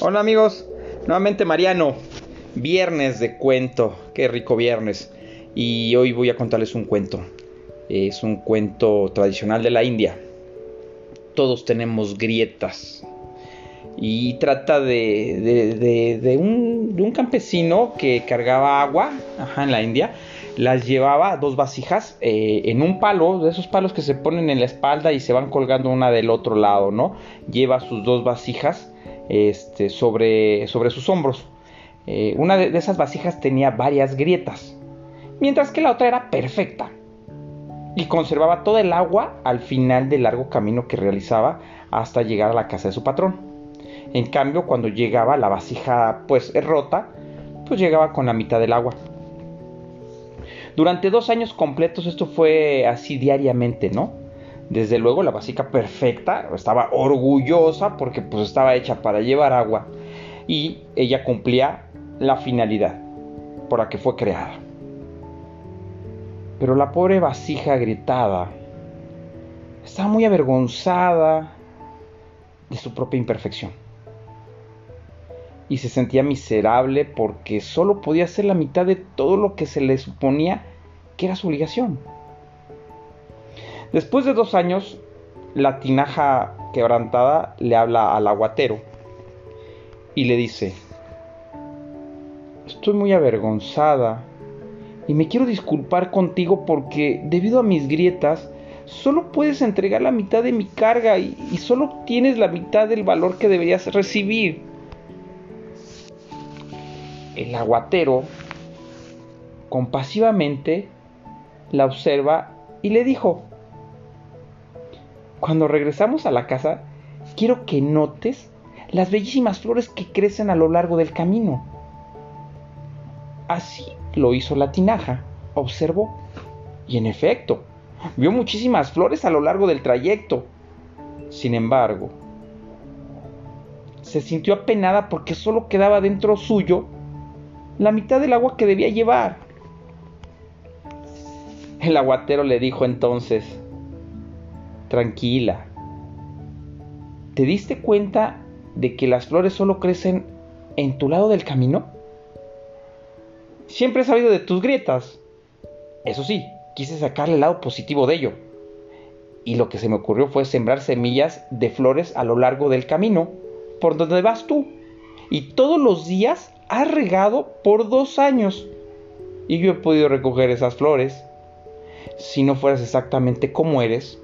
Hola amigos, nuevamente Mariano, viernes de cuento, qué rico viernes. Y hoy voy a contarles un cuento. Es un cuento tradicional de la India. Todos tenemos grietas. Y trata de, un, campesino que cargaba agua en la India. Las llevaba dos vasijas eh, en un palo, de esos palos que se ponen en la espalda y se van colgando una del otro lado, ¿no? Lleva sus dos vasijas este, sobre, sus hombros. Eh, una de, esas vasijas tenía varias grietas, mientras que la otra era perfecta y conservaba todo el agua al final del largo camino que realizaba hasta llegar a la casa de su patrón. En cambio, cuando llegaba la vasija pues rota, pues llegaba con la mitad del agua. Durante dos años completos esto fue así diariamente, ¿no? Desde luego la vasija perfecta, estaba orgullosa porque pues estaba hecha para llevar agua y ella cumplía la finalidad por la que fue creada. Pero la pobre vasija gritada estaba muy avergonzada de su propia imperfección. Y se sentía miserable porque solo podía hacer la mitad de todo lo que se le suponía que era su obligación. Después de dos años, la tinaja quebrantada le habla al aguatero y le dice, estoy muy avergonzada y me quiero disculpar contigo porque debido a mis grietas solo puedes entregar la mitad de mi carga y, solo tienes la mitad del valor que deberías recibir. El aguatero compasivamente la observa y le dijo, cuando regresamos a la casa, quiero que notes las bellísimas flores que crecen a lo largo del camino. Así lo hizo la tinaja, observó. Y en efecto, vio muchísimas flores a lo largo del trayecto. Sin embargo, se sintió apenada porque solo quedaba dentro suyo la mitad del agua que debía llevar. El aguatero le dijo entonces, tranquila. ¿Te diste cuenta de que las flores solo crecen en tu lado del camino? Siempre he sabido de tus grietas. Eso sí, quise sacarle el lado positivo de ello. Y lo que se me ocurrió fue sembrar semillas de flores a lo largo del camino, por donde vas tú. Y todos los días has regado por dos años. Y yo he podido recoger esas flores. Si no fueras exactamente como eres,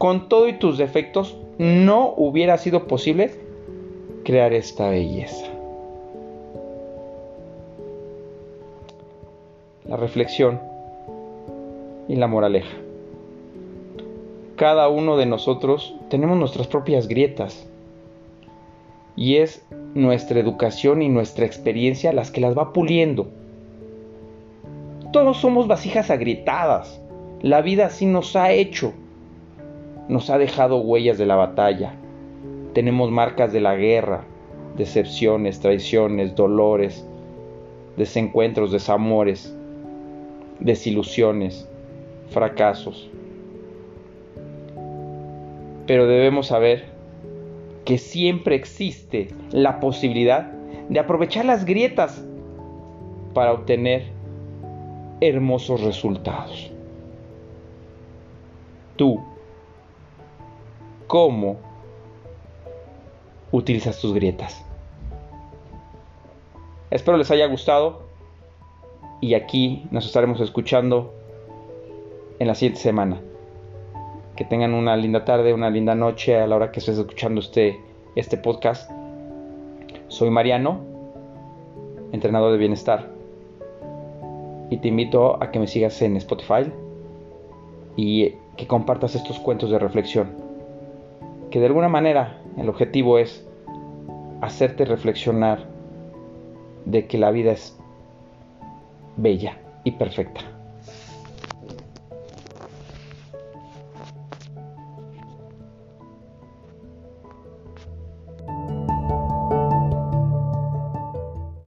con todo y tus defectos, no hubiera sido posible crear esta belleza. La reflexión y la moraleja. Cada uno de nosotros tenemos nuestras propias grietas y es nuestra educación y nuestra experiencia las que las va puliendo. Todos somos vasijas agrietadas. La vida así nos ha hecho nos ha dejado huellas de la batalla. Tenemos marcas de la guerra, decepciones, traiciones, dolores, desencuentros, desamores, desilusiones, fracasos. Pero debemos saber que siempre existe la posibilidad de aprovechar las grietas para obtener hermosos resultados. Tú cómo utilizas tus grietas. Espero les haya gustado y aquí nos estaremos escuchando en la siguiente semana. Que tengan una linda tarde, una linda noche a la hora que estés escuchando este, este podcast. Soy Mariano, entrenador de bienestar. Y te invito a que me sigas en Spotify y que compartas estos cuentos de reflexión que de alguna manera el objetivo es hacerte reflexionar de que la vida es bella y perfecta.